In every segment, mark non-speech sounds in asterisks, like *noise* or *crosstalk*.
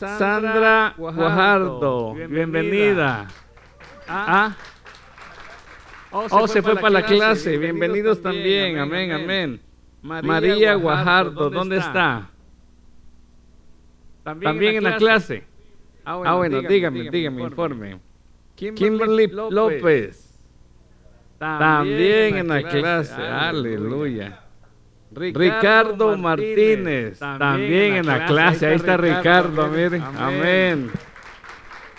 Sandra Guajardo, bienvenida. Ah, oh, se fue para la clase. Bienvenidos también. Amén, amén. María Guajardo, ¿dónde está? También en la clase. Ah, bueno, dígame, dígame, informe. Kimberly López. También en la clase. Aleluya. Ricardo Martínez, también en la clase. Ahí está Ricardo, miren. Amén.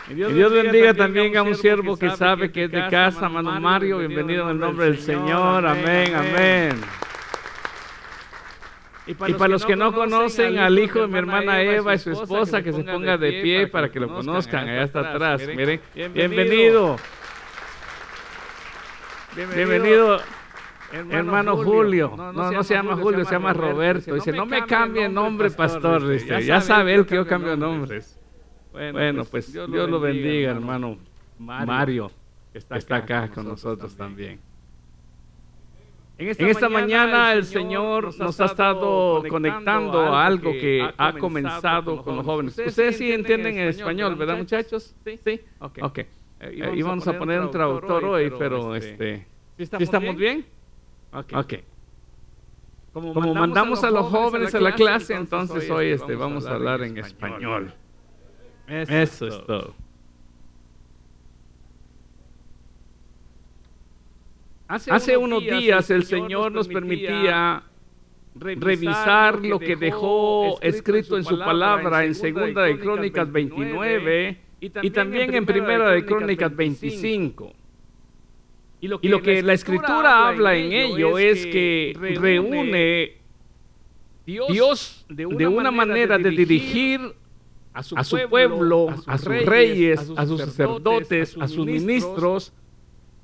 Y Dios, bendiga también a un siervo que sabe que es de casa, Mano Mario. Bienvenido en el nombre del Señor. Amén, amén. Y para, los que no conocen al hijo de mi hermana Eva y su esposa, que se ponga de pie para que lo conozcan. Allá está atrás. Miren, bienvenido. Bienvenido. Hermano, Julio, no, no, se, llama Julio, se llama Roberto. Dice, no me cambie nombre, pastor. Dice, ya sabe él que yo cambio nombres. Bueno, pues, pues Dios lo bendiga, hermano Mario, que está acá con nosotros también. En esta, mañana, el Señor nos ha estado conectando a algo que ha comenzado con los jóvenes. Ustedes sí entienden en español, ¿verdad, muchachos? Sí. Sí. Ok. okay. Eh, íbamos a poner un traductor hoy, pero este, ¿sí estamos bien? Ok. Como, mandamos, a los jóvenes a la clase, entonces hoy este, vamos a hablar en español. Eso, es todo. Hace, unos días el Señor nos permitía revisar lo que dejó escrito en su palabra en Segunda de Crónicas 29 y también en Primera de Crónicas 25. Y lo que, la, escritura habla en ello es que reúne Dios de una, manera de dirigir a su, pueblo, a sus, reyes, a sus sacerdotes, a sus ministros,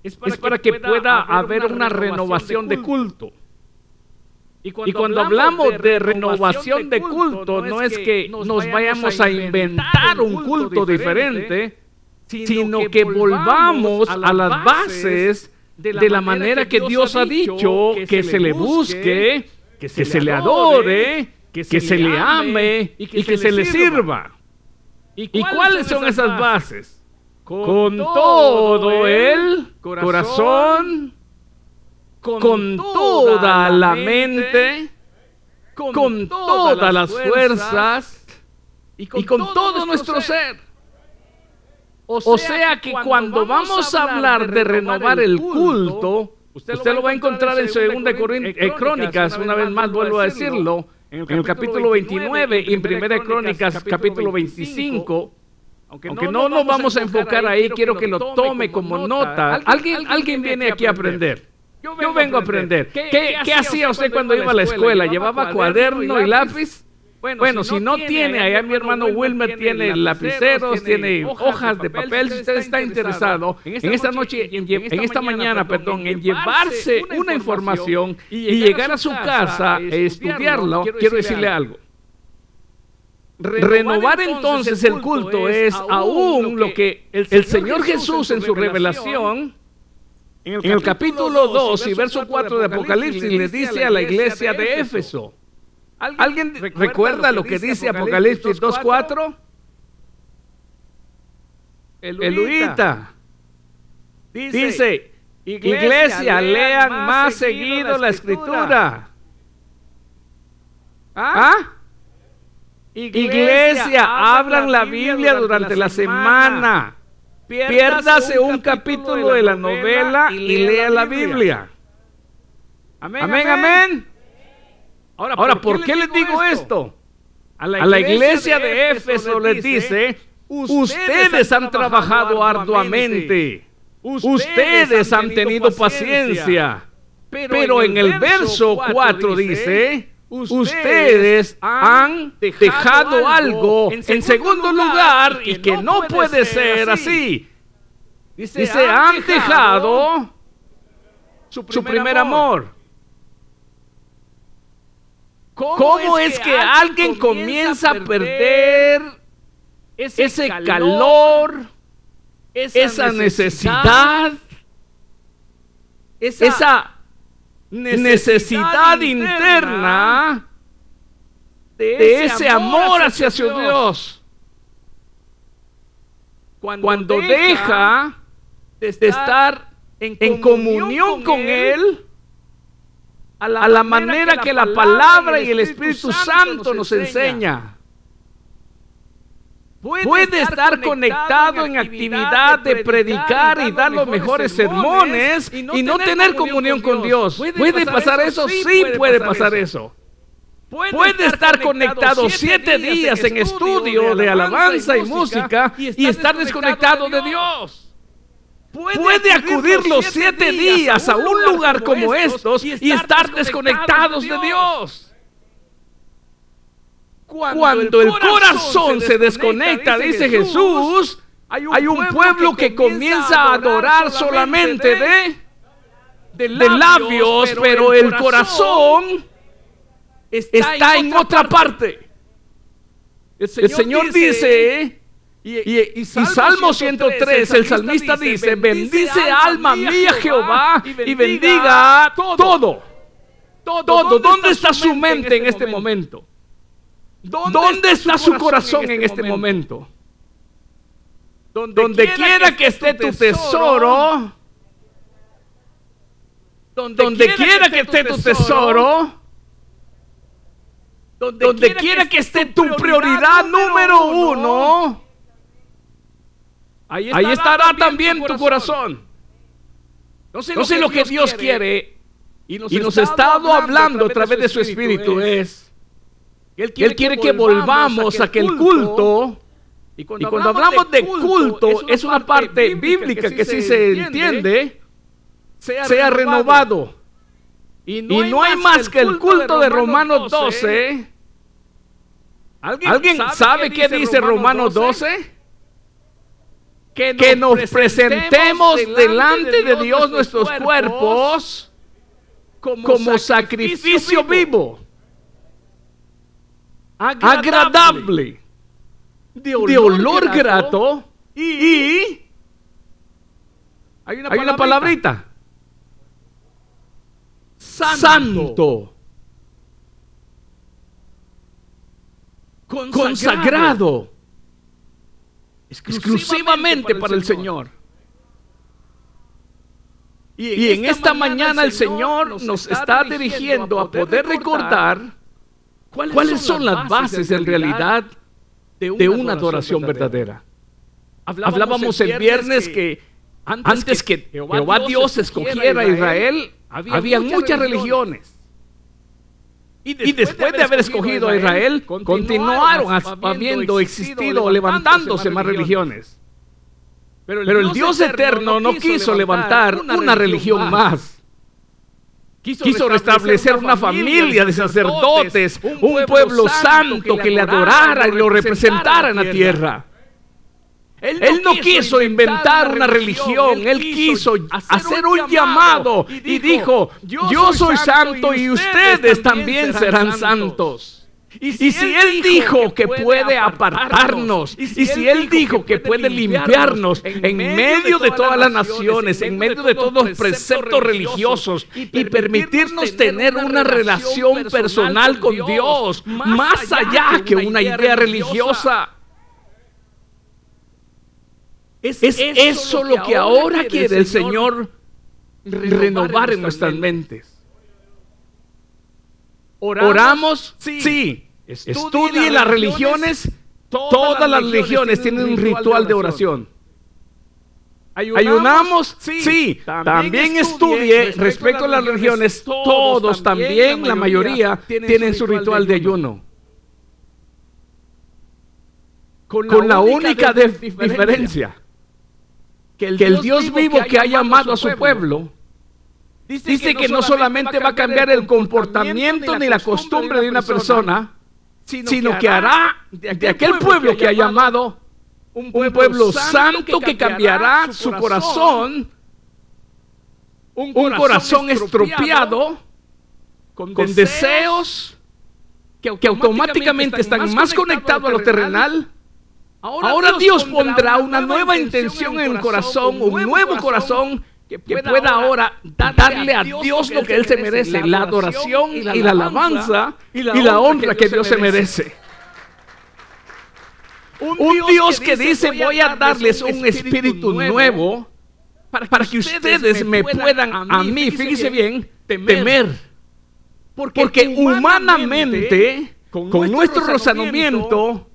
es para, que, pueda haber una renovación de culto. Y cuando, hablamos de renovación de culto, no es que nos vayamos a inventar un culto diferente, sino que volvamos a las bases de la manera que Dios ha dicho que se le busque, que se le adore, que se le ame y que se le sirva. ¿Y cuáles son esas bases? Con todo el corazón, con toda la mente, con todas las fuerzas y con todo nuestro ser. O sea que cuando vamos a hablar de renovar el culto, usted lo va a encontrar en Segunda eh, Crónicas, una vez más vuelvo a decirlo, en el capítulo 29 y en Primera Crónicas capítulo 25. Aunque no nos vamos a enfocar ahí, quiero que lo tome como nota. Alguien, alguien viene aquí a aprender. Yo vengo a aprender. ¿Qué, hacía usted cuando iba a la escuela? ¿Llevaba cuaderno y lápiz? Bueno, si, no, tiene, allá mi hermano Wilmer tiene lapiceros, tiene hojas de papel. Si usted está interesado en esta noche, en, esta mañana, perdón, en llevarse una información y llegar a su casa e estudiarlo, quiero decirle algo. Renovar entonces el culto es aún lo que el Señor Jesús en su revelación, en el capítulo 2 y verso 4 de Apocalipsis, le dice a la iglesia de Éfeso. ¿Alguien, recuerda, lo que dice Apocalipsis 2.4? Eluita. Dice, dice iglesia, lean más seguido la escritura. ¿Ah? ¿Ah? Iglesia, abran la Biblia durante la semana. Piérdase un capítulo de la novela y lea la Biblia. Amén, amén. Ahora, ¿por, qué, les digo esto? A la iglesia, de Éfeso les dice, ustedes han trabajado arduamente, ustedes han tenido paciencia, pero en el verso 4 dice, ustedes han dejado algo en segundo lugar y que no puede ser así. Dice, han dejado su primer amor. ¿Cómo, es que, alguien comienza a perder ese, calor, esa, necesidad, esa, necesidad, interna de ese amor hacia su Dios? cuando deja de estar en comunión con Él, a la, manera que la palabra y el Espíritu Santo nos enseña. Puede estar conectado en actividad de predicar y dar los mejores sermones y no tener comunión con Dios. ¿Puede pasar eso? Sí puede pasar eso. Puede estar conectado siete días en estudio de alabanza y música y estar desconectado de Dios puede acudir los siete días a un lugar como estos y estar desconectados de Dios. Cuando el corazón se desconecta, dice Jesús, hay un pueblo que comienza a adorar solamente de, de labios, pero el corazón está en otra parte. El Señor dice y, Salmo 103, el salmista dice, bendice alma mía Jehová y bendiga todo. Todo. ¿Dónde está su mente en este, este momento? ¿Dónde está su corazón en este, este momento? Donde quiera que esté tu tesoro, donde quiera que esté tu tesoro, donde quiera que esté tu prioridad número uno, Ahí estará, también tu corazón. No sé, lo, que Dios quiere, y nos, ha estado hablando a través de su Espíritu es, Él quiere, que, volvamos a aquel culto. Y cuando, hablamos de culto, es una, parte bíblica que, si se entiende, sea, renovado. Y no, hay más que el culto de Romanos 12. ¿Alguien, sabe qué dice Romanos 12? Que nos, presentemos delante de Dios nuestros cuerpos como, sacrificio vivo, agradable, de olor, grato y, hay una, palabrita, santo, consagrado exclusivamente para el Señor. Y en, esta, mañana el Señor nos está dirigiendo a poder recordar cuáles son las bases en realidad de una adoración verdadera. Hablábamos el viernes que antes que Jehová Dios escogiera a Israel, había muchas religiones. Y después, de haber escogido a Israel, continuaron habiendo existido o levantándose más religiones. Pero el, Dios eterno no quiso levantar una religión más. Quiso restablecer una familia de sacerdotes, un pueblo santo que le adorara y lo representara en la tierra. Él no, quiso inventar una religión, él quiso hacer un llamado y dijo, yo soy santo y ustedes también serán santos. Y si, Él dijo que puede apartarnos, y si Él dijo que puede limpiarnos en medio de todas las naciones, en medio de todos los preceptos religiosos, y permitirnos tener una relación personal con Dios, más allá que una idea religiosa, es, eso, lo que ahora quiere el Señor renovar en nuestras mentes. Oramos, sí. Estudie las religiones. Todas las religiones tienen un ritual de oración. Ayunamos, sí. También estudie respecto a las religiones. Todos también, la mayoría, tienen su ritual de ayuno. Con la, única, diferencia que el, Dios, vivo que ha llamado a su pueblo, dice, que, no solamente va a cambiar el comportamiento ni la costumbre de una persona, sino que hará de aquel pueblo que ha llamado un pueblo santo que cambiará su corazón, un corazón estropeado, con deseos que automáticamente están más conectados a lo terrenal Ahora, Dios pondrá una nueva intención en el corazón, un nuevo corazón que pueda ahora darle a Dios lo que Él se merece, la adoración y la alabanza y la honra que Dios se merece. Un Dios que dice voy a darles un espíritu nuevo para que ustedes me puedan a mí, fíjese bien, temer. Porque humanamente, con nuestro razonamiento,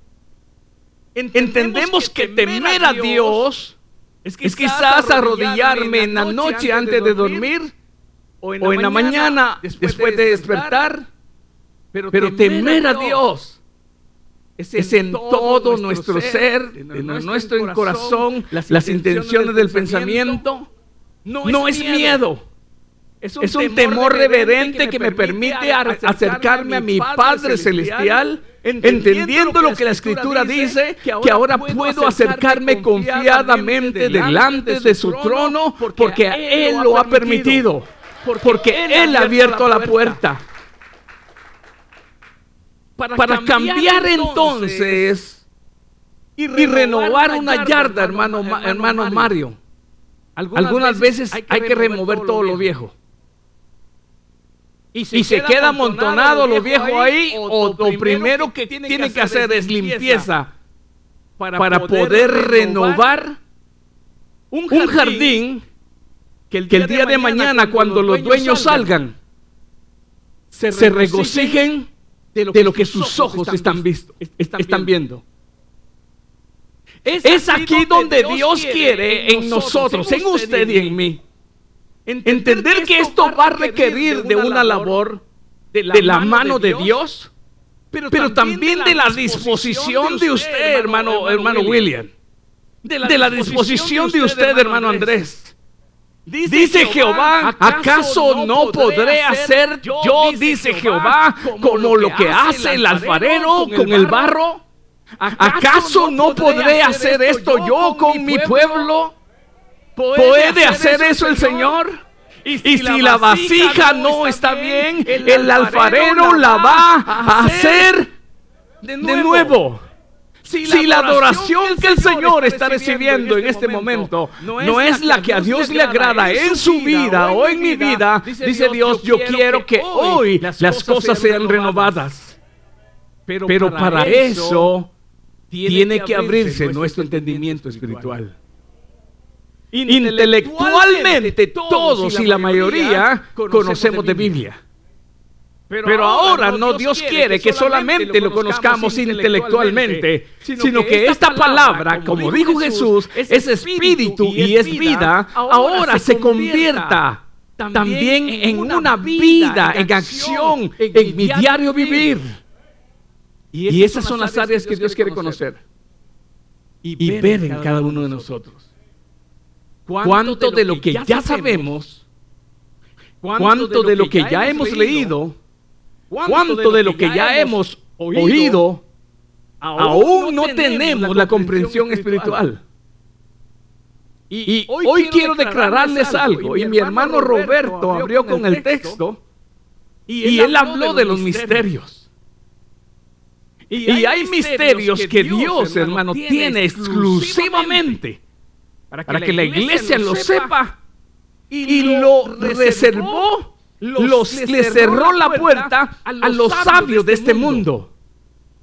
entendemos que temer a Dios es quizás arrodillarme en la noche antes de dormir o en la mañana después de despertar. Pero temer a Dios es en todo nuestro ser, en nuestro corazón, las intenciones del pensamiento. No es miedo. Es un, temor reverente que me permite acercarme a mi Padre Celestial, entendiendo lo que la Escritura dice, que ahora puedo acercarme confiadamente delante de su trono, porque Él lo ha permitido, porque Él ha abierto la puerta. Para cambiar entonces y renovar una yarda, hermano, hermano Mario. Algunas veces hay que remover todo lo viejo y se, queda amontonado lo viejo ahí, o lo primero que tiene que hacer es limpieza para, poder renovar un jardín que el día, de mañana, cuando los dueños salgan, se regocijen de lo que sus ojos están, visto, están viendo. Es aquí donde Dios quiere en nosotros, en usted y en mí Entender que esto va a requerir de una labor de la mano de Dios, pero también de la disposición de usted, hermano, hermano William. De la disposición de usted, hermano Andrés. Dice Jehová, ¿acaso no podré hacer yo, dice Jehová, como lo que hace el alfarero con el barro? ¿Acaso no podré hacer esto yo con mi pueblo? ¿Puede hacer eso el Señor? Y si, la vasija no está bien, el alfarero la va a hacer de nuevo. Si la, adoración que el Señor está recibiendo en este, este momento no es la que a Dios le agrada en su vida o en mi vida, dice Dios, yo quiero que hoy las cosas sean renovadas. Pero para eso tiene que abrirse nuestro entendimiento espiritual. Intelectualmente todos y la mayoría conocemos de Biblia. Pero ahora no Dios quiere que solamente lo conozcamos intelectualmente, sino que esta palabra, como dijo Jesús, es espíritu y es vida, ahora se convierta también en una vida, en acción, en mi diario vivir. Y esas son las áreas que Dios quiere conocer. y ver en cada uno de nosotros cuánto de lo que ya sabemos, cuánto de lo que ya hemos leído, cuánto de lo que ya hemos oído, aún no tenemos la comprensión espiritual. Y hoy quiero declararles algo, y mi hermano Roberto abrió con el texto, y él habló de los misterios. Y hay misterios que Dios, hermano, tiene exclusivamente para que, la, iglesia, lo sepa. y, lo reservó, los, le cerró la puerta a los, sabios de este, este mundo.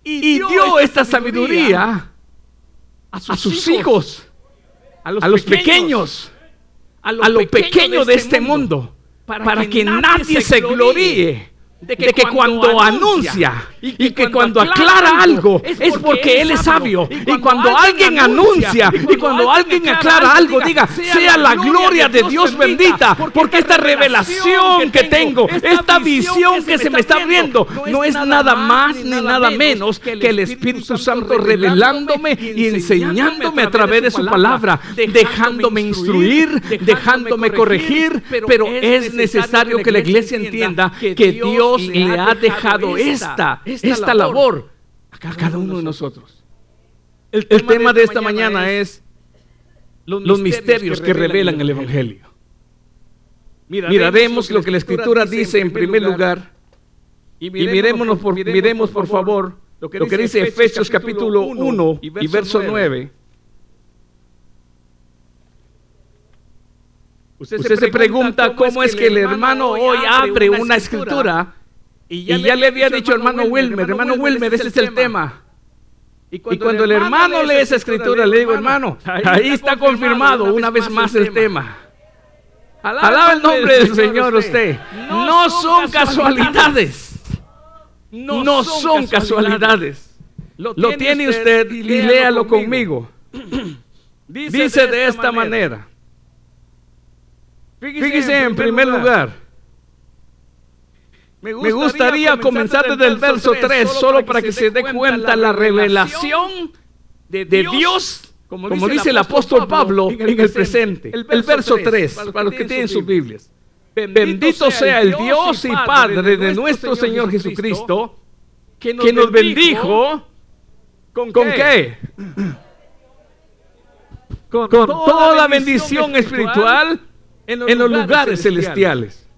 y dio esta sabiduría a sus hijos, a los pequeños, a lo pequeño de este mundo, para que nadie se gloríe de que, cuando, anuncia y que, cuando, aclara algo es porque, Él es sabio. Y cuando, alguien anuncia y cuando alguien aclara algo, diga, sea la gloria de Dios bendita, porque esta revelación que tengo, esta visión que se me está abriendo, no es nada más ni nada menos que el Espíritu Santo revelándome y enseñándome a través de su palabra, dejándome instruir, dejándome corregir, pero es necesario que la iglesia entienda que Dios le ha dejado esta, esta labor a cada uno de nosotros. El tema de esta mañana es los misterios que revelan el Evangelio. Miraremos lo que la Escritura dice en primer lugar y miremos por, miremos por favor lo que dice Efesios capítulo 1 y verso 9. Usted, se pregunta cómo es que el hermano hoy abre una escritura y ya, le había dicho hermano Wilmer, hermano Wilmer, ese es el tema. Y cuando, el hermano lee esa escritura, le digo, hermano, ahí está confirmado una vez más el tema. Alaba el nombre del Señor usted. No son casualidades. No son casualidades. Lo tiene usted y léalo conmigo. *clears throat* *clears throat* Dice de esta manera. Fíjese en primer lugar. Me gustaría comenzar desde el verso 3 solo para que se dé cuenta la revelación de Dios, como dice el apóstol Pablo en el presente. El verso 3, para los que tienen sus Biblias. Bendito sea el Dios y Padre de nuestro Señor Jesucristo, que nos bendijo. ¿Con qué? Con toda la bendición espiritual en los lugares celestiales.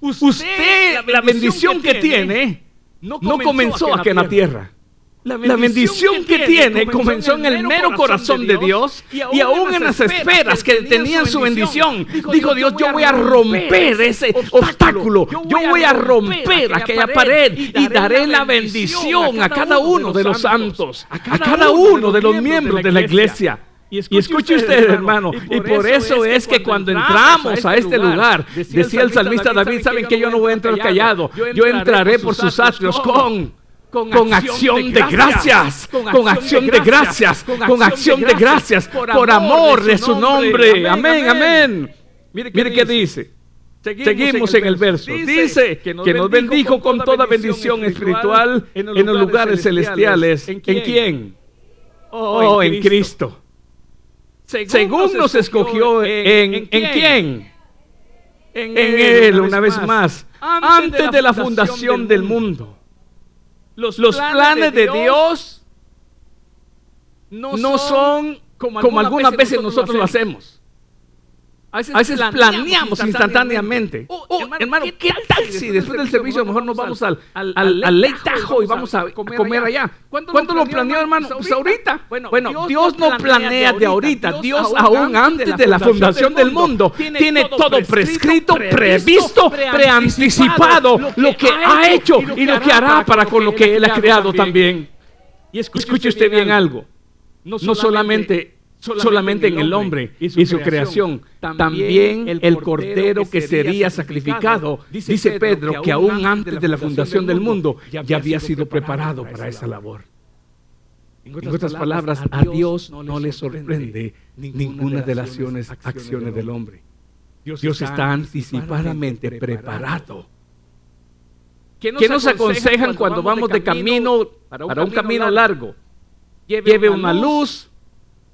Usted, la bendición que tiene, no comenzó aquí en la tierra. La bendición, que, tiene comenzó en el mero corazón de Dios y aún en las esferas que tenían su bendición. Dijo Dios, yo voy a romper ese obstáculo, yo voy a romper aquella pared y daré la bendición a cada uno de los santos, a cada uno de los miembros de la iglesia. Y escuche, usted, hermano, y por, eso, es que cuando entramos a este, este lugar, decía el salmista David, saben que yo no voy a entrar callado, yo entraré por sus atrios con con, acción de gracias, con acción de gracias, con acción de gracias, por amor de su nombre. Amén, amén. Mire qué dice. Seguimos en el verso. Dice que nos bendijo con toda bendición espiritual en los lugares celestiales. ¿En quién? Oh, en Cristo. Según nos escogió en, ¿en quién? En Él, una vez más, antes de la fundación del mundo. Los, planes, de Dios, no, son como, algunas veces nosotros lo hacemos. A veces, planeamos instantáneamente. Oh, oh, hermano, ¿qué, tal si después del servicio mejor nos vamos al, al, al, Tajo y vamos a comer, allá? ¿Cuánto, lo planeó, hermano? Pues ahorita. Bueno, Dios, no planea de ahorita. Dios aún antes de la fundación del mundo tiene todo prescrito, previsto, preanticipado lo que ha hecho y lo que hará para con lo que Él ha creado también. Y escuche usted bien algo. No solamente solamente en el hombre y su, creación. También el cordero que sería sacrificado, dice Pedro, que aún antes de la fundación del mundo ya había sido preparado para esa labor. En otras palabras, a Dios no le sorprende ninguna de las acciones, del hombre. Dios está anticipadamente preparado. ¿Qué nos aconsejan cuando vamos de camino para un camino largo? Lleve una luz,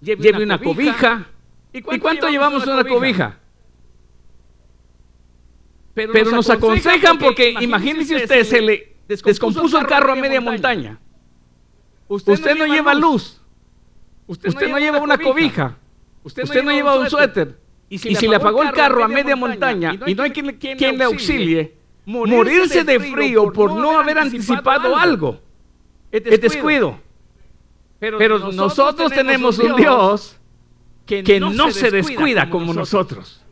lleve, una, cobija. ¿Y cuánto, llevamos una cobija? Pero, nos, aconsejan porque, imagínese usted, se le descompuso el carro a media montaña. Usted, no lleva luz. Usted, no lleva una cobija. Usted, no lleva un suéter. Y si, le apagó el carro a media montaña y no hay quien, quien le auxilie, morirse de frío por no haber anticipado algo es descuido. Pero, nosotros, tenemos un Dios que, no, se descuida como nosotros.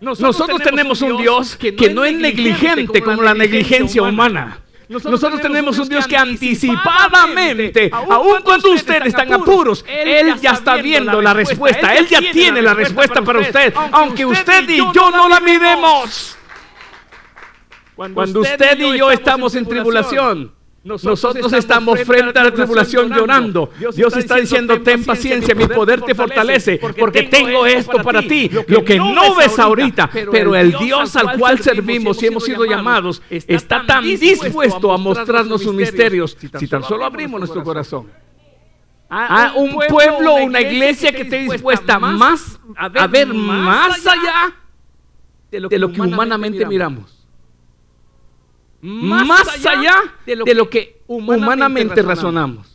Nosotros, tenemos un Dios que, no es negligente como la negligencia humana. Nosotros, tenemos un Dios que anticipadamente, aun cuando ustedes están apuros, Él ya está viendo la respuesta. Él ya tiene la respuesta para usted, aunque usted y yo no la miremos. Cuando usted y yo estamos en tribulación, nosotros, estamos frente a la tribulación llorando. Dios, está diciendo, ten paciencia, mi poder te fortalece, porque tengo esto para ti, lo que no ves ahorita, pero el Dios al cual servimos y hemos sido llamados está tan dispuesto a mostrarnos sus misterios si tan solo abrimos nuestro corazón. A un pueblo, una iglesia que esté dispuesta más a ver más allá de lo que humanamente miramos más, allá de lo que, humanamente, razonamos.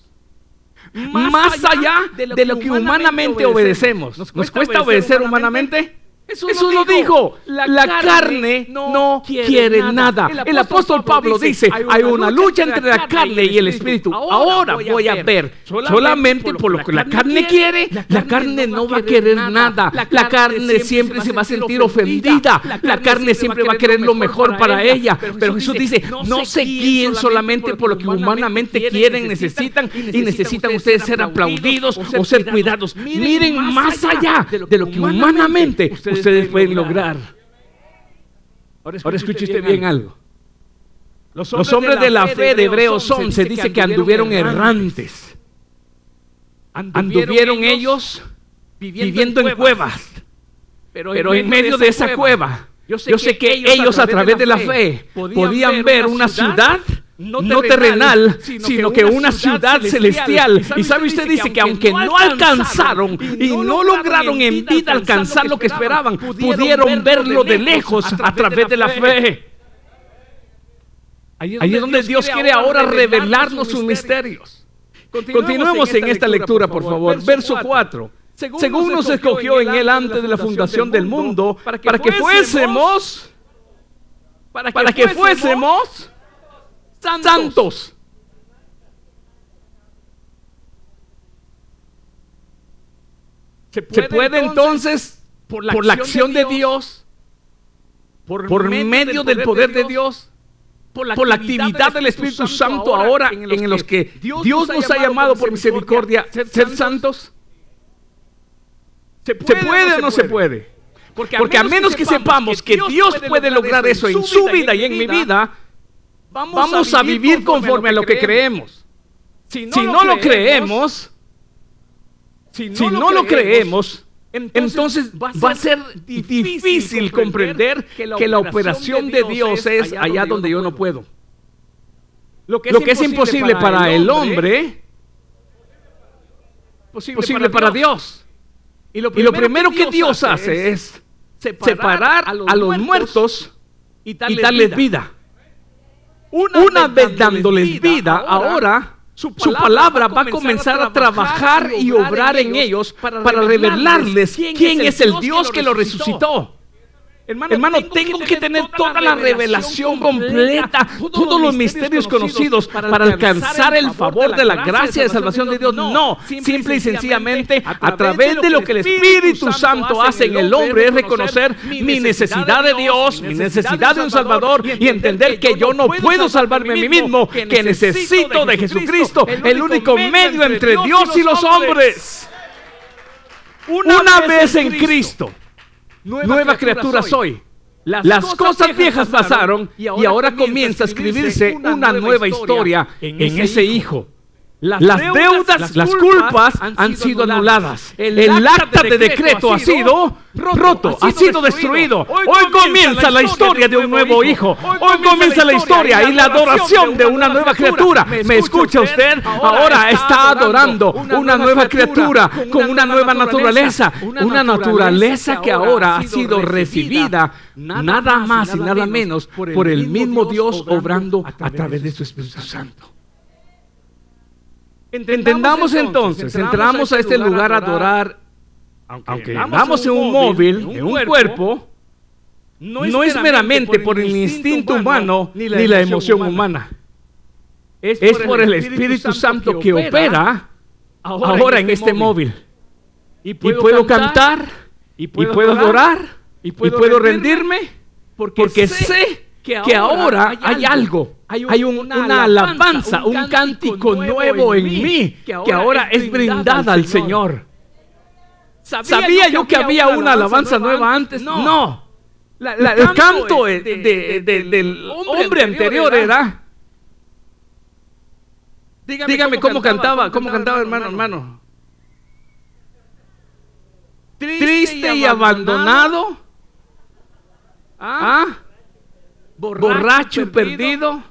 Más, allá de lo, que, humanamente obedecemos. ¿Nos, cuesta obedecer humanamente? Eso, lo dijo. La, carne, no quiere, nada. El, apóstol Pablo dice, hay una lucha entre la carne y el espíritu. Ahora voy a ver, solamente por lo que la carne quiere, la carne no va a querer nada. La carne siempre se va a sentir ofendida. La carne siempre va a querer lo mejor para ella. Pero Jesús dice, no se guíen solamente por lo que humanamente quieren, necesitan y necesitan ustedes ser aplaudidos o ser cuidados. Miren más allá de lo que humanamente ustedes pueden lograr. Ahora escuche usted bien algo. Los hombres de la fe de Hebreos 11 dice que anduvieron errantes. Anduvieron ellos viviendo en cuevas. Pero en medio de esa cueva, yo sé que ellos a través de la fe podían ver una ciudad no terrenal, sino que una ciudad celestial. Y sabe usted, dice que aunque no alcanzaron y no lograron en vida alcanzar lo que esperaban, pudieron verlo de lejos a través de la fe. Ahí es donde Dios quiere ahora revelarnos sus misterios. Continuemos en esta lectura, por favor. Verso 4. Según nos escogió en él antes de la fundación del mundo, para que fuésemos, para que fuésemos santos. Se puede, entonces, por la, acción de Dios, por, medio del poder de Dios, por la, actividad del Espíritu Santo ahora en los que Dios nos ha llamado por misericordia ser santos? ¿Se puede, o no se puede? Porque a menos que sepamos que Dios puede lograr eso en su vida y en mi vida, vamos, a vivir conforme a lo que creemos. Si no, lo creemos, si no, lo creemos, entonces, va a ser difícil comprender que la operación de Dios es allá donde yo no puedo. Lo que es, imposible para el hombre, posible para Dios. Y lo primero que Dios hace es separar a los muertos y darles vida. Una, vez dándoles vida, ahora su palabra, va a comenzar a trabajar y obrar en ellos para revelarles quién es el Dios que lo resucitó. Hermano, tengo, que tener toda la revelación completa, todos los misterios conocidos para alcanzar el favor de la gracia de salvación de Dios. No, simple y sencillamente a través de lo que el Espíritu Santo hace en el hombre es reconocer mi necesidad de Dios, mi necesidad de un Salvador y entender que yo no puedo salvarme a mí mismo, que necesito de Jesucristo, el único medio entre Dios y los hombres. Una vez en Cristo nueva, criatura, soy. Las, cosas, viejas pasaron y ahora, comienza a escribirse una nueva historia en ese hijo. Las, deudas, las, culpas han, sido anuladas. El, acta de decreto ha sido roto, ha sido destruido. Hoy comienza la historia de un nuevo hijo. Hoy comienza la historia y la adoración de una nueva criatura. ¿Me escucha usted? Ahora está adorando una nueva criatura con una nueva naturaleza. Una naturaleza que ahora ha sido recibida nada más y nada menos por el mismo Dios obrando a través de su Espíritu Santo. Entendamos, entonces, entramos a este lugar a adorar, aunque, vamos en un móvil, en un cuerpo, no es, meramente por el instinto humano ni la, emoción humana. Es por, el Espíritu, Santo que opera ahora en este, este móvil. Y puedo, cantar, y puedo, adorar, y puedo, rendirme, porque, sé que ahora, hay algo hay, una, alabanza, un cántico nuevo en mí que ahora, es brindada al Señor. ¿Sabía, yo que había una alabanza nueva antes? No. el canto del hombre anterior era... Dígame, cómo, cantaba, cómo cantaba, hermano, hermano. Triste y abandonado. ¿Ah? Borracho y perdido.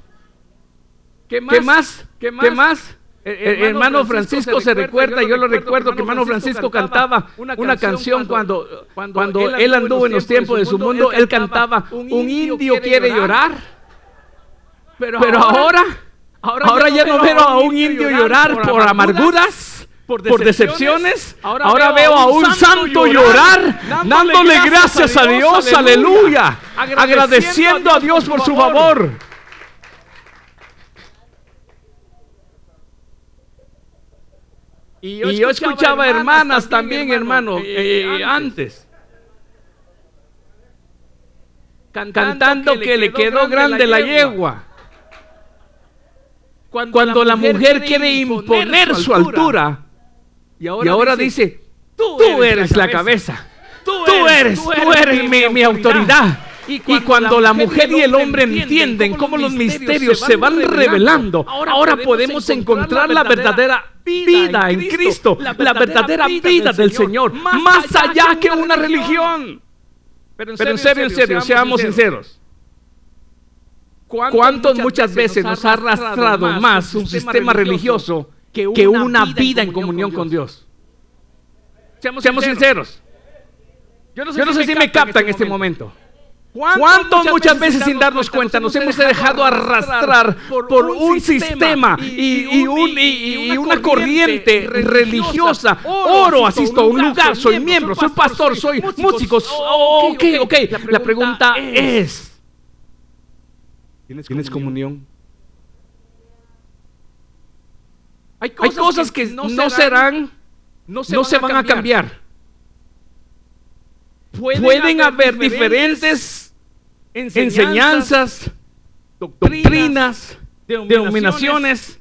¿Qué más? ¿Qué más? hermano Francisco se recuerda, yo lo recuerdo que hermano Francisco cantaba una canción cuando, cuando él anduvo en los tiempos de su mundo, él cantaba, un indio quiere llorar, pero ahora, ahora ya no veo a un indio llorar por amarguras, por decepciones, ahora, veo a un santo llorar, dándole gracias a Dios, aleluya, agradeciendo a Dios por su favor. Y yo, escuchaba, hermanas también, hermano, eh, eh, antes. Cantando, que, le quedó grande la yegua. Cuando, la mujer quiere imponer su altura, y ahora, dice, tú, eres la cabeza. Tú eres, tú eres, mi, autoridad. Y cuando, la mujer y el hombre entienden cómo los misterios se van revelando, ahora podemos encontrar la verdadera vida en Cristo, la verdadera vida del Señor, más allá que una religión. Pero en serio, en serio, seamos sinceros. ¿Cuántos muchas veces nos ha arrastrado más un sistema religioso que una vida en comunión con Dios? Seamos sinceros. Yo no sé si me capta en este momento. ¿Cuántos muchas veces sin darnos cuenta nos hemos dejado arrastrar por un sistema y, una corriente religiosa? Oro, asisto a un lugar, soy miembro, soy pastor, soy músico. Ok, ok. La pregunta es, ¿tienes comunión? Hay cosas que no serán, no se van a cambiar. Pueden, haber diferentes enseñanzas, doctrinas, denominaciones,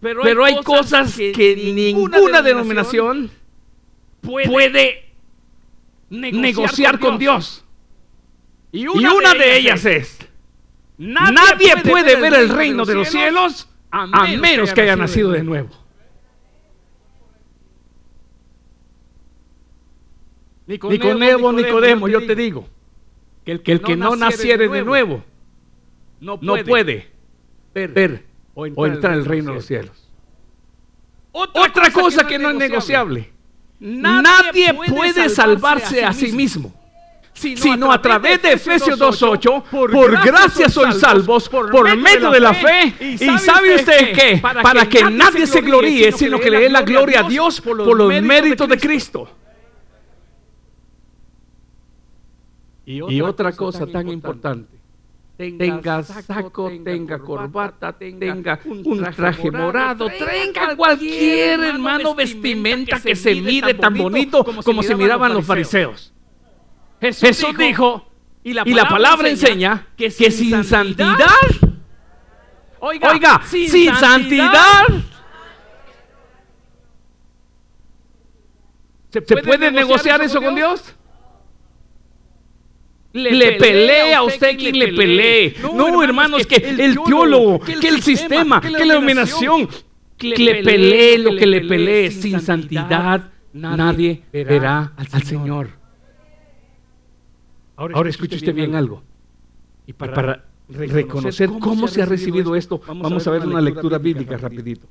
pero hay, cosas que, ninguna denominación puede negociar con Dios. Y una, de ellas es, nadie puede ver el reino de los cielos a menos que haya nacido de nuevo. Nicodemo, Nicodemo, yo te digo, que el que, no, naciere de nuevo, no puede, ver, o entrar, en el reino de los cielos. Otra, cosa, que no es negociable. Nadie, puede salvarse a sí mismo. Sino, a través de Efesios 2.8, por, gracia sois salvos, por, medio de la fe. Y sabe usted que, para, que, nadie se gloríe, sino que le dé la gloria a Dios por los méritos de Cristo. Y otra, cosa, tan importante. Tenga, saco, tenga corbata, tenga un traje morado, tenga cualquier hermano vestimenta que se mire tan bonito como se miraban los fariseos. Jesús dijo, y la palabra enseña que sin santidad, oiga, sin santidad, ¿se puede negociar eso con Dios? Le, pelea a usted quien le pelee. No, hermanos, que el teólogo, que el sistema, que la dominación, que le pelee lo que le pelee. Sin santidad nadie verá al Señor. Ahora escuche usted bien algo. Y para reconocer cómo se ha recibido esto, vamos a ver una lectura bíblica rapidito.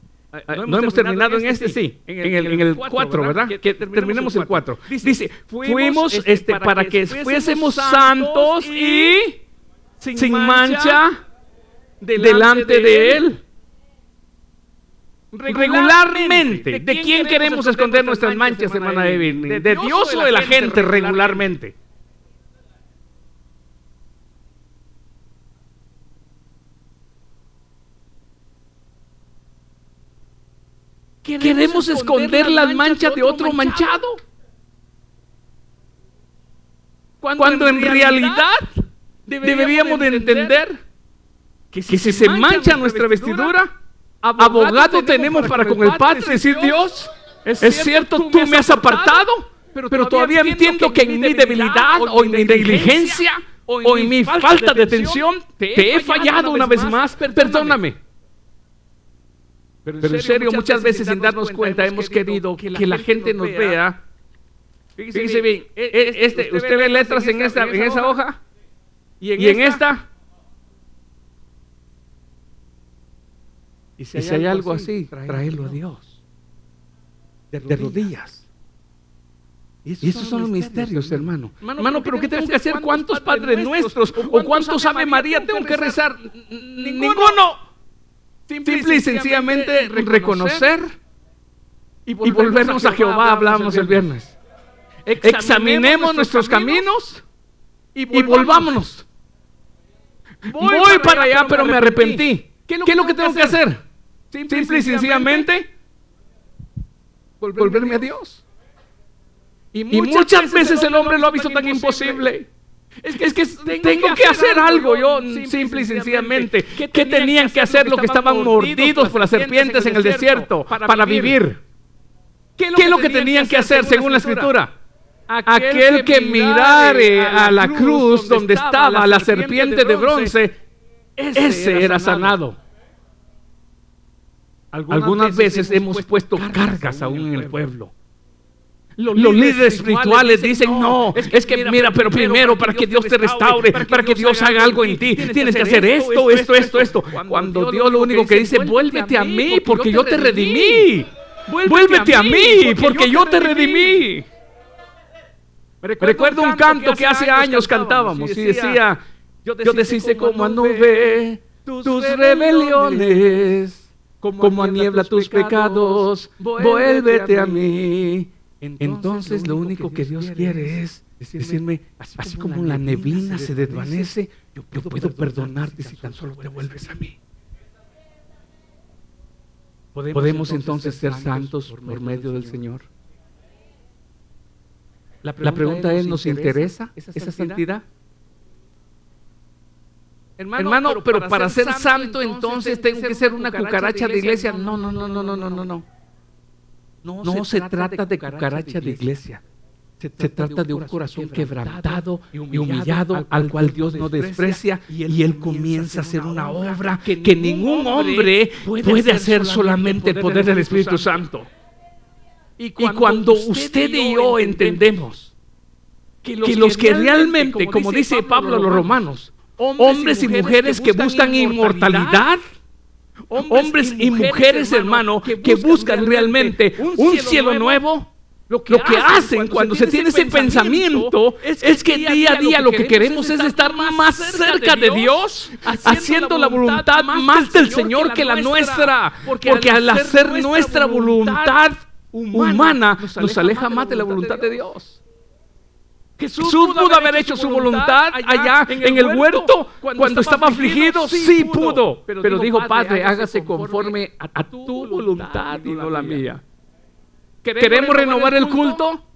No, hemos terminado en este, sí, en el 4, ¿verdad? Que, terminemos el 4. Dice, fuimos este, este para que fuésemos santos y sin mancha delante de Él. Regularmente. ¿De quién queremos esconder nuestras manchas, hermana Evelyn? ¿De Dios o de la gente regularmente? Queremos, esconder las manchas de otro manchado. Cuando, en realidad, deberíamos de entender que si, se, mancha nuestra vestidura, abogado, tenemos para con el Padre decir Dios, es, cierto, tú me has apartado, pero, todavía entiendo que en mi debilidad o en mi negligencia o en mi falta de atención te he fallado una vez más, perdóname. Pero en, serio, muchas veces sin darnos cuenta hemos querido que la, gente nos vea. Fíjese bien, e, e, este, usted ve letras en, esta, en esa hoja y en, esta. Y si hay, algo así, traerlo a Dios. De, rodillas. Y esos, son los misterios, hermano. Hermano, pero ¿qué tengo que hacer? ¿Cuántos Padres Nuestros o cuántos Ave María tengo que rezar? Ninguno. Simple y sencillamente reconocer y volvernos a Jehová, hablamos el viernes. Examinemos nuestros caminos y volvámonos. Voy para allá, pero me arrepentí. ¿Qué es lo que tengo que hacer? Simple y sencillamente volverme a Dios. Y muchas veces el hombre lo ha visto tan imposible. Es que, tengo, que hacer algo yo, simple y sencillamente. ¿Qué tenían que hacer los que estaban mordidos por las serpientes en el desierto para vivir? ¿Qué es lo que tenían que hacer según la escritura? Aquel que mirare a la cruz donde estaba la serpiente de bronce, ese era sanado. Algunas veces hemos puesto cargas aún en el pueblo. Los, líderes espirituales dicen, no, es que, mira, pero primero para que Dios te restaure, para que Dios haga algo en ti, tienes que hacer esto, esto, esto, esto. Cuando Dios lo único que dice, vuélvete a mí porque yo te redimí. Vuélvete a mí porque yo te redimí. Recuerdo un canto que hace años cantábamos y decía, yo deshice como a nube tus rebeliones, como a niebla tus pecados, vuélvete a mí. Entonces lo único que Dios quiere es decirme, así como la neblina se desvanece, yo puedo perdonarte si tan solo te vuelves a mí. ¿Podemos entonces ser santos por medio del Señor? La pregunta, es, ¿nos interesa esa santidad? Hermano, pero, para, ser, santo, entonces tengo que ser una cucaracha de iglesia. No, no, no, no, no, no, no, no. No, se, trata de cucaracha de iglesia. Se, trata de un corazón quebrantado y humillado, al, cual Dios no desprecia y Él comienza a hacer una obra que ningún hombre puede hacer solamente el poder del Espíritu Santo. Y cuando, usted y yo entendemos que los, que, realmente, como dice Pablo a los romanos, hombres y mujeres que buscan inmortalidad, hombres y mujeres, hermano, que buscan realmente un cielo nuevo, lo que, hacen cuando se tiene ese pensamiento es que día a día lo que queremos es estar más cerca de Dios, haciendo la voluntad más del Señor que la nuestra. Porque al hacer nuestra voluntad humana nos aleja más de la voluntad de Dios. Jesús, pudo haber hecho su voluntad allá en el huerto cuando estaba afligido, sí pudo. Pero dijo, Padre, hágase conforme a tu voluntad y no la mía. ¿Queremos renovar el culto?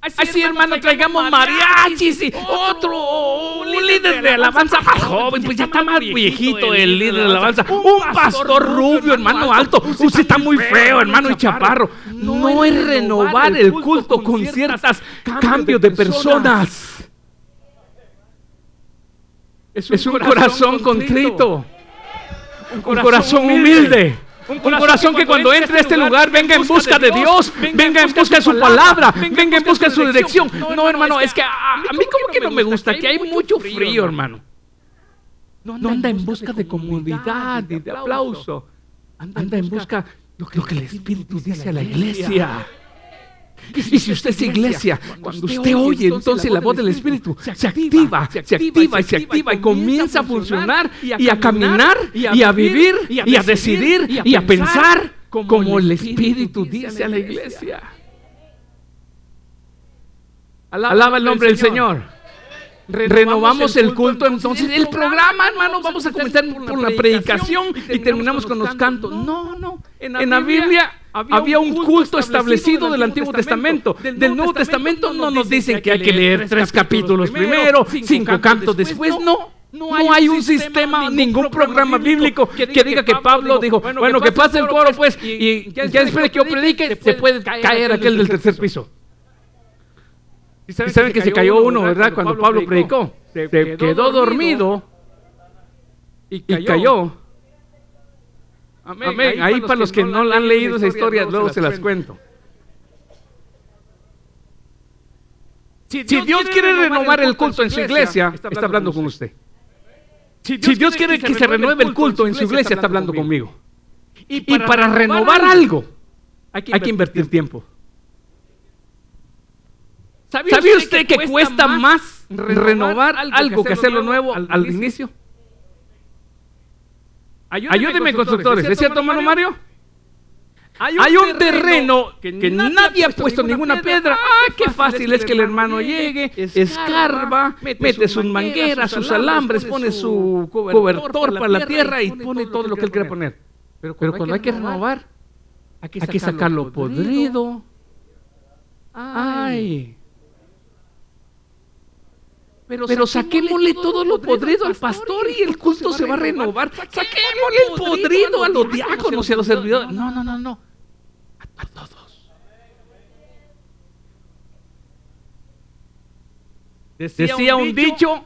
Así, hermano, traigamos mariachis y otro, un líder de alabanza más joven, pues ya está más viejito el líder de alabanza. Un pastor rubio, hermano alto. Usted está muy feo, hermano y chaparro. No es renovar el culto con ciertos cambios de personas. Es un corazón contrito, un corazón humilde. Un corazón, que cuando entre a este lugar venga en busca de Dios, venga en busca de su palabra, venga en busca de su dirección. No, hermano, es que a, mí como que no me gusta, que hay mucho frío, hermano. No anda en busca de comodidad y de aplauso. Anda en busca de lo que el Espíritu dice a la iglesia. Y si usted es iglesia, cuando usted oye entonces la voz del Espíritu, se activa, se activa y se activa y comienza a funcionar y a caminar y a vivir y a decidir y a pensar como el Espíritu dice a la iglesia. Alaba el nombre del Señor renovamos el culto, entonces el programa, hermano, vamos a comenzar por la predicación y terminamos con los cantos. No, no. En la Biblia había un culto establecido del Antiguo Testamento. Del Nuevo Testamento no nos dicen que hay que leer tres capítulos primero, cinco cantos después. No. No hay, un sistema, ningún programa bíblico que, diga que Pablo dijo, bueno, que pase el coro pues y ya después de que yo predique se puede caer aquel del tercer piso. Y saben, que, se cayó uno, ¿verdad? Cuando, Pablo, predicó. Se, quedó, dormido y cayó. Amén. Ahí, para los que, no han leído esa historia, luego se las cuento. Si Dios, quiere renovar el culto en su iglesia, está hablando con usted. Si Dios quiere que se renueve el culto en su iglesia, está hablando conmigo. Y para renovar algo, hay que invertir tiempo. ¿Sabía usted, que, cuesta más renovar algo que hacerlo nuevo al, inicio? Ayúdeme, constructores. ¿Es cierto, hermano Mario? Hay un, terreno, que, nadie ha puesto ninguna piedra. Ah, qué fácil es que el hermano llegue, escarba, mete sus mangueras, sus alambres, pone su cobertor para la tierra y pone todo lo que él quiera poner. Pero cuando hay que renovar, hay que sacarlo podrido. Ay. Pero, Pero saquémosle todo lo podrido al pastor y el culto se va a renovar. Saquémosle el podrido a los diáconos y a los servidores. No, no, no, no. A, todos. Decía un dicho,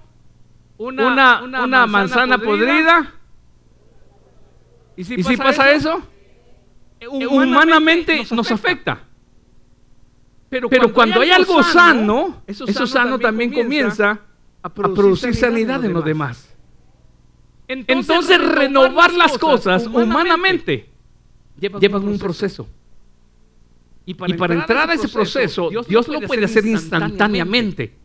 una, una, manzana podrida. ¿Y si, pasa, eso? Humanamente, nos afecta. Pero, cuando, hay algo sano, eso, sano, también comienza a producir, sanidad en los demás. Entonces, renovar las cosas humanamente lleva un proceso. Y para, entrar a ese proceso, Dios, lo puede hacer instantáneamente.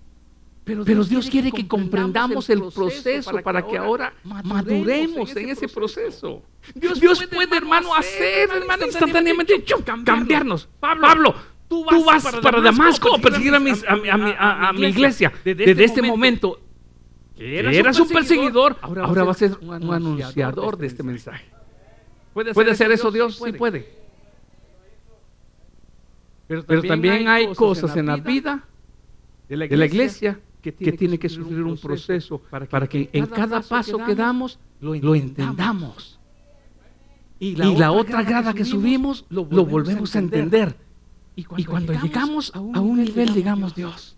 Pero Dios, quiere que comprendamos el proceso para que ahora maduremos en ese proceso. Dios, puede, hermano, hacer, hermano, instantáneamente, cambiarnos. Pablo, tú vas, para, Damasco a perseguir a, mi, iglesia. Desde, este, este momento, que eras, un perseguidor, ahora, vas a ser un anunciador de este mensaje. ¿Puede hacer, eso Dios? Sí puede. Pero también, hay cosas en la vida de la iglesia que tiene, que, sufrir un proceso para que, en cada paso que damos lo entendamos. Y la, otra grada que subimos lo volvemos a entender. Y cuando, llegamos a un, nivel, digamos, Dios,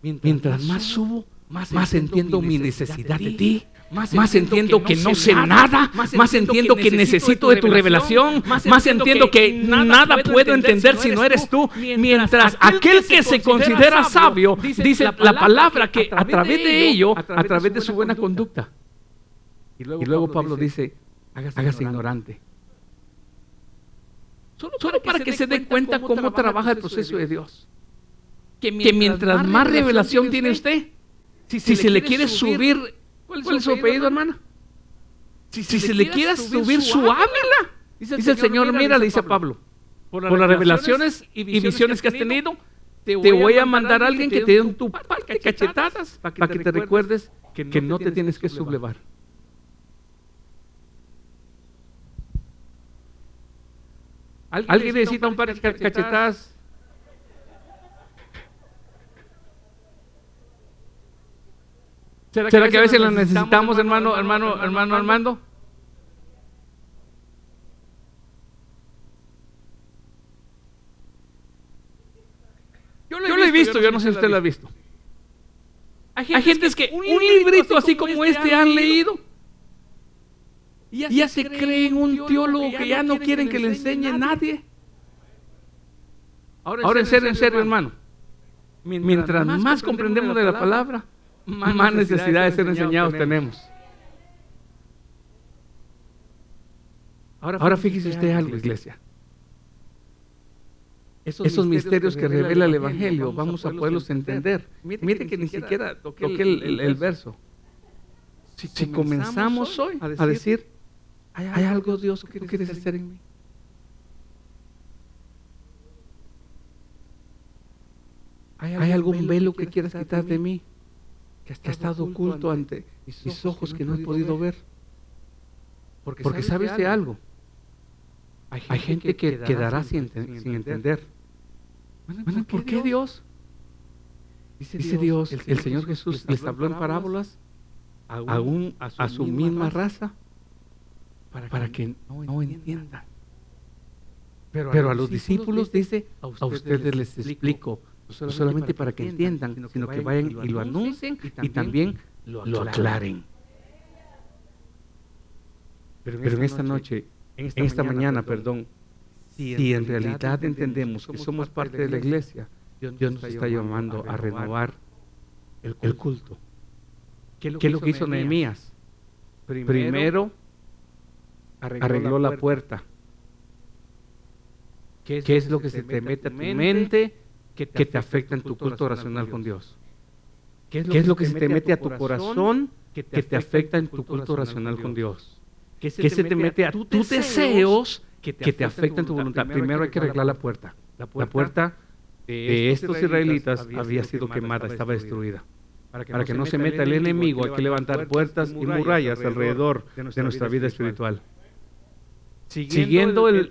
mientras, más subo, más, entiendo mi necesidad de ti. Más, entiendo que no sé nada, más entiendo que necesito de tu revelación, más entiendo que nada puedo entender si no eres tú. Mientras aquel que se considera sabio dice la palabra que a través de ello, a través de su buena conducta. Y luego Pablo dice, hágase ignorante. Solo, para que, se dé cuenta cómo, trabaja el proceso de Dios. Que mientras, más revelación tiene usted, si, se, le quiere subir, ¿cuál es su apellido, hermana? Si, se, le quiere subir su ávila, dice el Señor, mira, le dice a Pablo, por las revelaciones y visiones que has tenido, te voy a mandar a alguien que te dé un tu de cachetadas para que te recuerdes que no te tienes que sublevar. ¿Alguien, necesita un par de cachetadas? ¿Será, que a veces las necesitamos, hermano, hermano, hermano Armando? Yo lo he, visto, yo no sé si usted lo ha visto. Hay gente, que un librito así como este, este han leído ya, se creen un teólogo que ya no quieren que le enseñe nadie. Ahora, en serio, en serio, hermano. Mientras, más, comprendemos de la palabra, más necesidad de ser enseñados tenemos. Ahora, fíjese usted algo, iglesia. Esos, misterios que revela el Evangelio, vamos a poderlos entender. Mire que ni siquiera toqué el, verso. Si, comenzamos hoy a decir, ¿Hay, algo, Dios, que tú quieres hacer en mí? ¿Hay, algún velo que quieras quitar de mí? Que ha estado oculto ante mis ojos que no he podido ver. Porque, sabes de algo. Hay gente que quedará sin, entender. Bueno, ¿por qué Dios? Dice Dios, el Señor Jesús les habló en parábolas aún a su misma raza para, que, no, entiendan. Pero, a, los discípulos dice, a ustedes, les explico, no solamente, para que entiendan, sino que vayan y lo anuncien y también lo aclaren. Pero en esta noche, en esta mañana, perdón, si en realidad entendemos que somos parte de la iglesia, Dios nos está llamando a renovar el culto. ¿Qué es lo que hizo Nehemías? Primero arregló, la puerta. ¿Qué es, lo que se te mete a tu mente que te, afecta en tu culto racional con Dios? ¿Qué es lo, que, se te mete a tu corazón que te, afecta en tu culto racional con Dios? ¿Qué se, te mete a tus deseos que te afecta en tu voluntad, primero hay que arreglar la puerta. La puerta de estos israelitas había sido quemada, estaba destruida. Para que no se meta el enemigo, hay que levantar puertas y murallas alrededor de nuestra vida espiritual. Siguiendo el,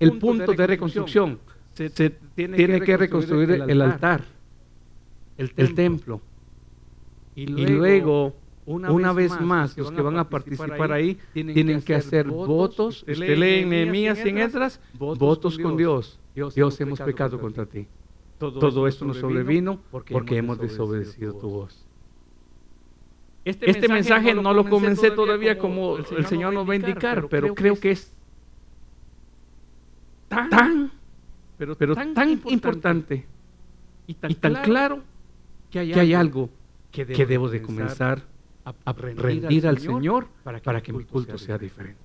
el punto de reconstrucción, se, tiene que reconstruir el altar, el templo. Y luego una, vez más, los que van a participar ahí tienen que hacer votos. Usted lee en Nehemías y en Esdras, votos con Dios. Dios, hemos pecado contra ti. Todo, esto nos sobrevino porque, hemos desobedecido tu voz. Este, este mensaje, no lo comencé todavía como el Señor nos va a indicar, pero creo que es tan, pero, tan, importante y tan, claro que hay, algo que debo, de comenzar a, rendir al Señor para que, mi culto sea diferente.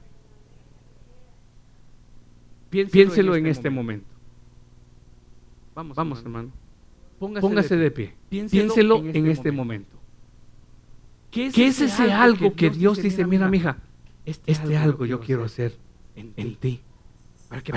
Piénselo, en, este, este momento. Vamos, hermano. Póngase, de pie. Piénselo, en este, este momento. ¿Qué es, ese, algo que Dios dice, mira, mija, este, este algo yo quiero hacer en, ti? Para que